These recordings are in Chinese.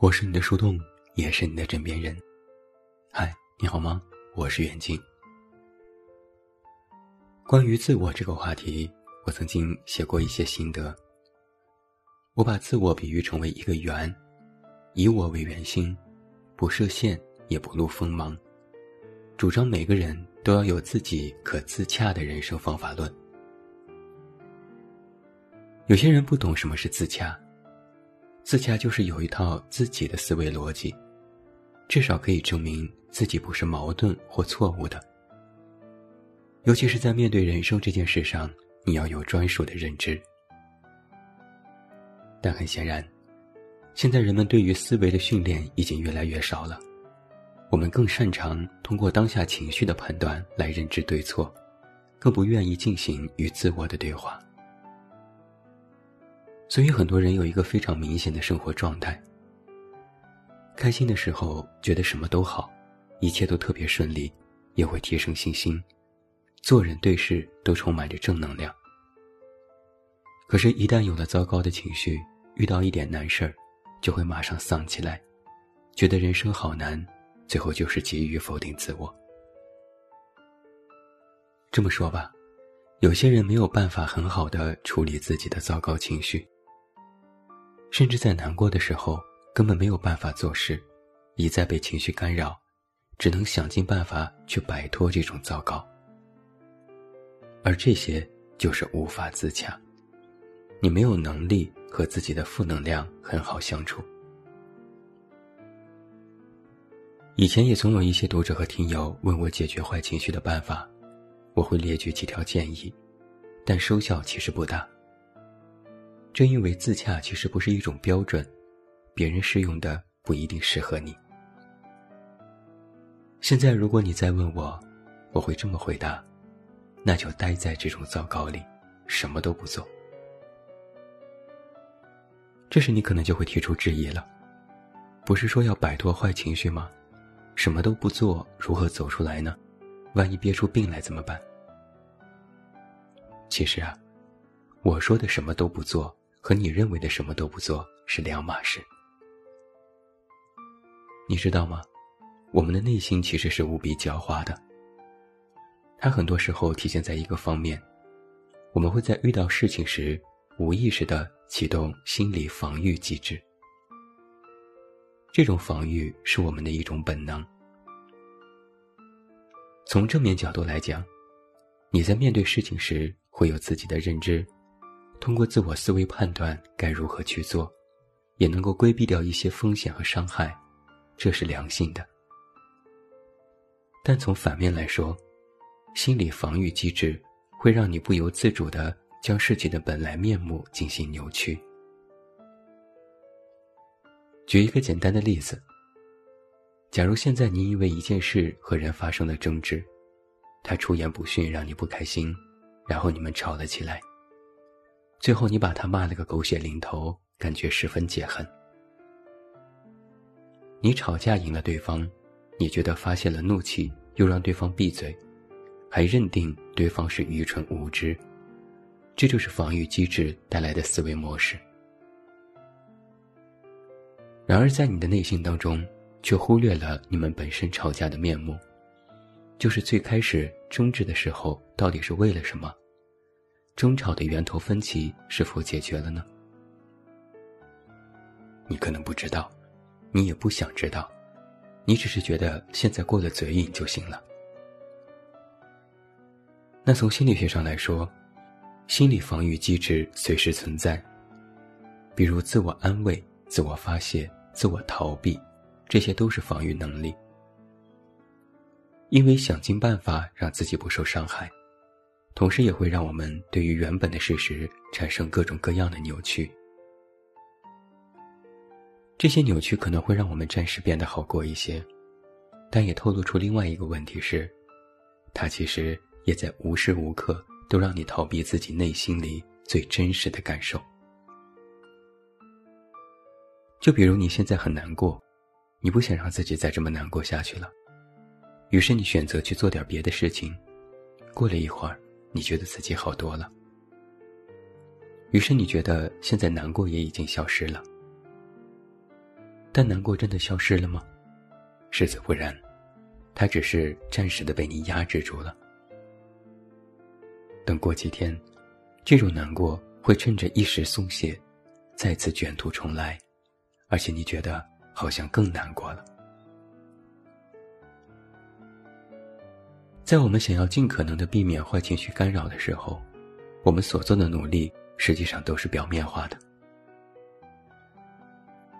我是你的树洞，也是你的枕边人。嗨，你好吗？我是远近。关于自我这个话题，我曾经写过一些心得。我把自我比喻成为一个圆，以我为圆心，不设限，也不露锋芒，主张每个人都要有自己可自洽的人生方法论。有些人不懂什么是自洽。自洽就是有一套自己的思维逻辑，至少可以证明自己不是矛盾或错误的。尤其是在面对人生这件事上，你要有专属的认知。但很显然，现在人们对于思维的训练已经越来越少了，我们更擅长通过当下情绪的判断来认知对错，更不愿意进行与自我的对话。所以，很多人有一个非常明显的生活状态：开心的时候觉得什么都好，一切都特别顺利，也会提升信心，做人对事都充满着正能量。可是，一旦有了糟糕的情绪，遇到一点难事儿，就会马上丧起来，觉得人生好难，最后就是急于否定自我。这么说吧，有些人没有办法很好的处理自己的糟糕情绪。甚至在难过的时候，根本没有办法做事，一再被情绪干扰，只能想尽办法去摆脱这种糟糕。而这些就是无法自洽，你没有能力和自己的负能量很好相处。以前也总有一些读者和听友问我解决坏情绪的办法，我会列举几条建议，但收效其实不大。正因为自洽其实不是一种标准，别人适用的不一定适合你。现在如果你再问我，我会这么回答：那就待在这种糟糕里，什么都不做。这时你可能就会提出质疑了：不是说要摆脱坏情绪吗？什么都不做，如何走出来呢？万一憋出病来怎么办？其实啊，我说的什么都不做。和你认为的什么都不做是两码事，你知道吗？我们的内心其实是无比狡猾的。它很多时候体现在一个方面：我们会在遇到事情时，无意识的启动心理防御机制。这种防御是我们的一种本能。从正面角度来讲，你在面对事情时会有自己的认知。通过自我思维判断该如何去做，也能够规避掉一些风险和伤害，这是良性的。但从反面来说，心理防御机制会让你不由自主的将事情的本来面目进行扭曲。举一个简单的例子：假如现在你因为一件事和人发生了争执，他出言不逊让你不开心，然后你们吵了起来。最后，你把他骂了个狗血淋头，感觉十分解恨。你吵架赢了对方，你觉得发泄了怒气，又让对方闭嘴，还认定对方是愚蠢无知，这就是防御机制带来的思维模式。然而，在你的内心当中，却忽略了你们本身吵架的面目，就是最开始争执的时候，到底是为了什么？争吵的源头分歧是否解决了呢？你可能不知道，你也不想知道，你只是觉得现在过了嘴瘾就行了。那从心理学上来说，心理防御机制随时存在，比如自我安慰、自我发泄、自我逃避，这些都是防御能力，因为想尽办法让自己不受伤害。同时也会让我们对于原本的事实产生各种各样的扭曲，这些扭曲可能会让我们暂时变得好过一些，但也透露出另外一个问题是，它其实也在无时无刻都让你逃避自己内心里最真实的感受。就比如你现在很难过，你不想让自己再这么难过下去了，于是你选择去做点别的事情，过了一会儿。你觉得自己好多了，于是你觉得现在难过也已经消失了。但难过真的消失了吗？实则不然，它只是暂时的被你压制住了。等过几天，这种难过会趁着一时松懈，再次卷土重来，而且你觉得好像更难过了。在我们想要尽可能的避免坏情绪干扰的时候，我们所做的努力实际上都是表面化的。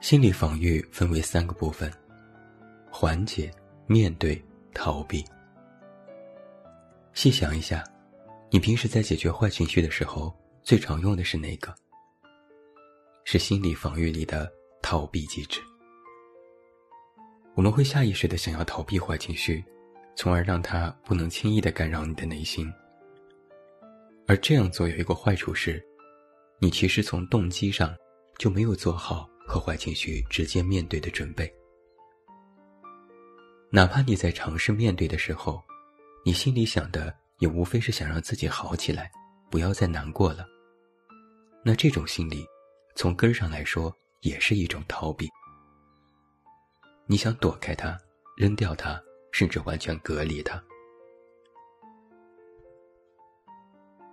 心理防御分为三个部分：缓解、面对、逃避。细想一下，你平时在解决坏情绪的时候，最常用的是哪个？是心理防御里的逃避机制。我们会下意识的想要逃避坏情绪。从而让他不能轻易的干扰你的内心。而这样做有一个坏处是，你其实从动机上就没有做好和坏情绪直接面对的准备。哪怕你在尝试面对的时候，你心里想的也无非是想让自己好起来，不要再难过了。那这种心理，从根上来说也是一种逃避。你想躲开它，扔掉它。甚至完全隔离他。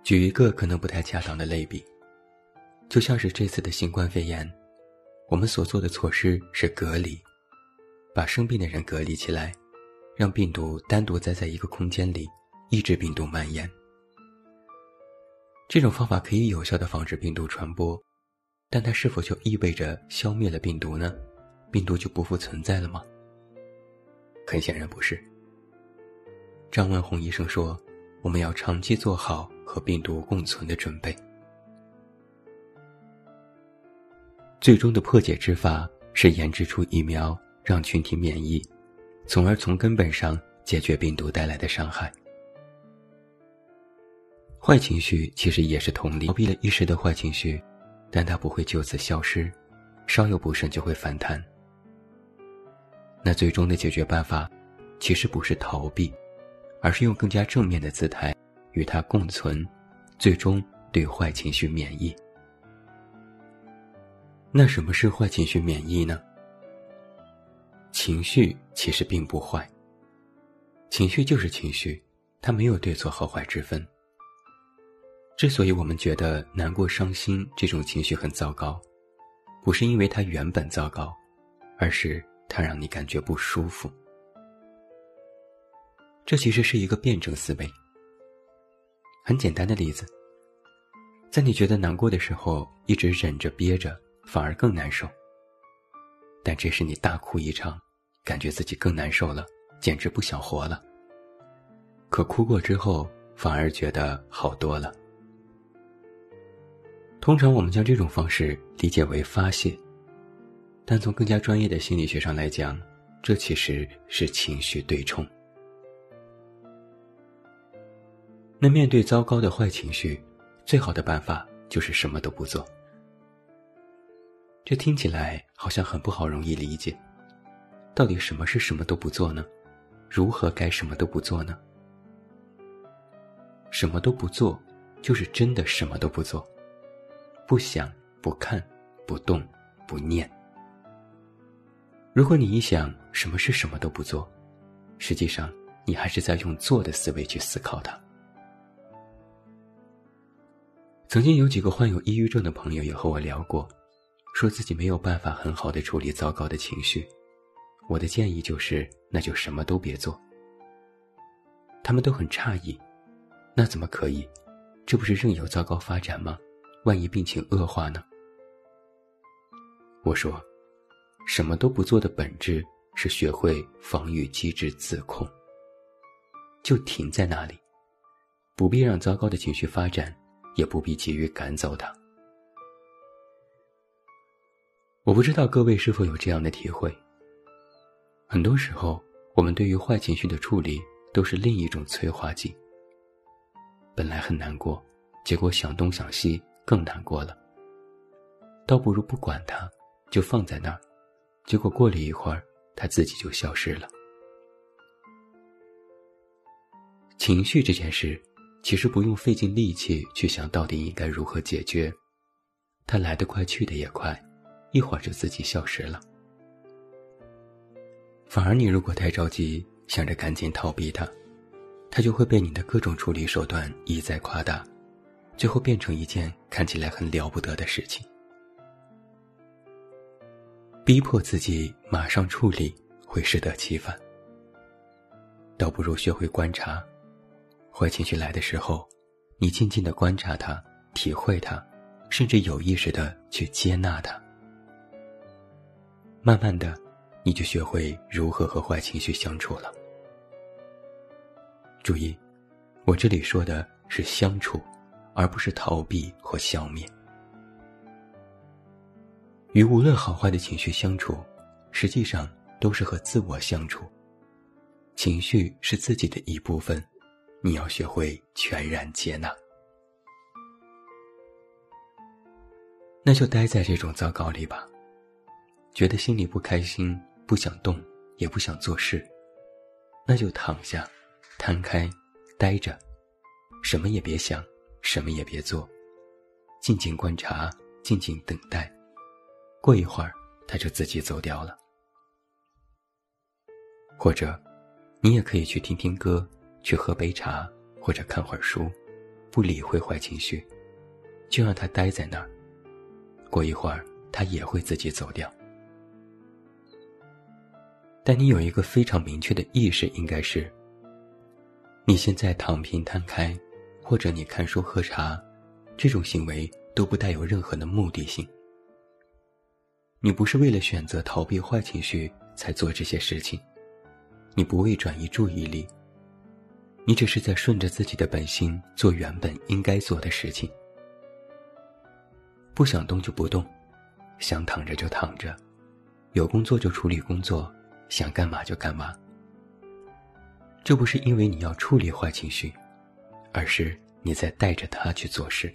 举一个可能不太恰当的类比，就像是这次的新冠肺炎，我们所做的措施是隔离，把生病的人隔离起来，让病毒单独待在一个空间里，抑制病毒蔓延。这种方法可以有效的防止病毒传播，但它是否就意味着消灭了病毒呢？病毒就不复存在了吗？很显然不是。张文宏医生说：“我们要长期做好和病毒共存的准备。最终的破解之法是研制出疫苗，让群体免疫，从而从根本上解决病毒带来的伤害。坏情绪其实也是同理，逃避了一时的坏情绪，但它不会就此消失，稍有不慎就会反弹。”那最终的解决办法，其实不是逃避，而是用更加正面的姿态与它共存，最终对坏情绪免疫。那什么是坏情绪免疫呢？情绪其实并不坏，情绪就是情绪，它没有对错好坏之分。之所以我们觉得难过、伤心这种情绪很糟糕，不是因为它原本糟糕，而是。它让你感觉不舒服，这其实是一个辩证思维。很简单的例子，在你觉得难过的时候，一直忍着憋着，反而更难受。但这时你大哭一场，感觉自己更难受了，简直不想活了。可哭过之后，反而觉得好多了。通常我们将这种方式理解为发泄。但从更加专业的心理学上来讲，这其实是情绪对冲。那面对糟糕的坏情绪，最好的办法就是什么都不做。这听起来好像很不好，容易理解。到底什么是什么都不做呢？如何该什么都不做呢？什么都不做，就是真的什么都不做，不想、不看、不动、不念。如果你一想什么是什么都不做，实际上你还是在用做的思维去思考它。曾经有几个患有抑郁症的朋友也和我聊过，说自己没有办法很好的处理糟糕的情绪。我的建议就是，那就什么都别做。他们都很诧异，那怎么可以？这不是任由糟糕发展吗？万一病情恶化呢？我说。什么都不做的本质是学会防御机制自控，就停在那里，不必让糟糕的情绪发展，也不必急于赶走它。我不知道各位是否有这样的体会。很多时候，我们对于坏情绪的处理都是另一种催化剂。本来很难过，结果想东想西更难过了，倒不如不管它，就放在那儿。结果过了一会儿，他自己就消失了。情绪这件事，其实不用费尽力气去想到底应该如何解决，它来得快，去得也快，一会儿就自己消失了。反而你如果太着急，想着赶紧逃避它，它就会被你的各种处理手段一再夸大，最后变成一件看起来很了不得的事情。逼迫自己马上处理，会适得其反。倒不如学会观察，坏情绪来的时候，你静静的观察它，体会它，甚至有意识的去接纳它。慢慢的。你就学会如何和坏情绪相处了。注意，我这里说的是相处，而不是逃避或消灭。与无论好坏的情绪相处，实际上都是和自我相处。情绪是自己的一部分，你要学会全然接纳。那就待在这种糟糕里吧，觉得心里不开心。不想动，也不想做事，那就躺下，摊开，待着，什么也别想，什么也别做，静静观察，静静等待，过一会儿，他就自己走掉了。或者，你也可以去听听歌，去喝杯茶，或者看会儿书，不理会坏情绪，就让他待在那儿，过一会儿，他也会自己走掉。但你有一个非常明确的意识，应该是：你现在躺平摊开，或者你看书喝茶，这种行为都不带有任何的目的性。你不是为了选择逃避坏情绪才做这些事情，你不为转移注意力，你只是在顺着自己的本心做原本应该做的事情。不想动就不动，想躺着就躺着，有工作就处理工作。想干嘛就干嘛。这不是因为你要处理坏情绪，而是你在带着他去做事。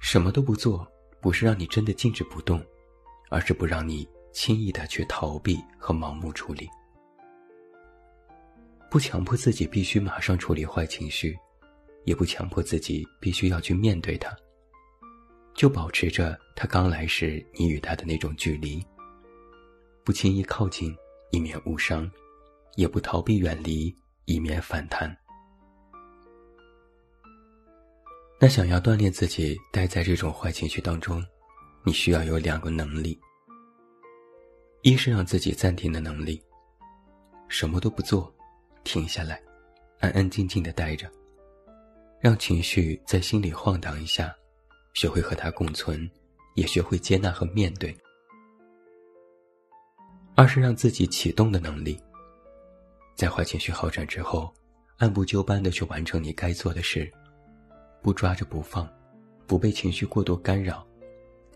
什么都不做，不是让你真的静止不动，而是不让你轻易的去逃避和盲目处理。不强迫自己必须马上处理坏情绪，也不强迫自己必须要去面对它，就保持着他刚来时你与他的那种距离。不轻易靠近，以免误伤；也不逃避远离，以免反弹。那想要锻炼自己待在这种坏情绪当中，你需要有两个能力：一是让自己暂停的能力，什么都不做，停下来，安安静静的待着，让情绪在心里晃荡一下，学会和它共存，也学会接纳和面对。二是让自己启动的能力，在坏情绪好转之后，按部就班的去完成你该做的事，不抓着不放，不被情绪过多干扰，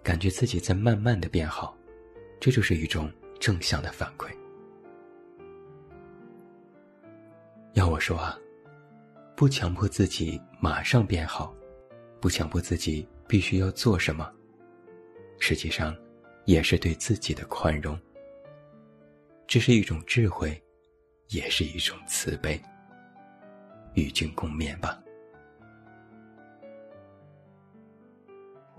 感觉自己在慢慢的变好，这就是一种正向的反馈。要我说啊，不强迫自己马上变好，不强迫自己必须要做什么，实际上，也是对自己的宽容。这是一种智慧，也是一种慈悲。与君共勉吧。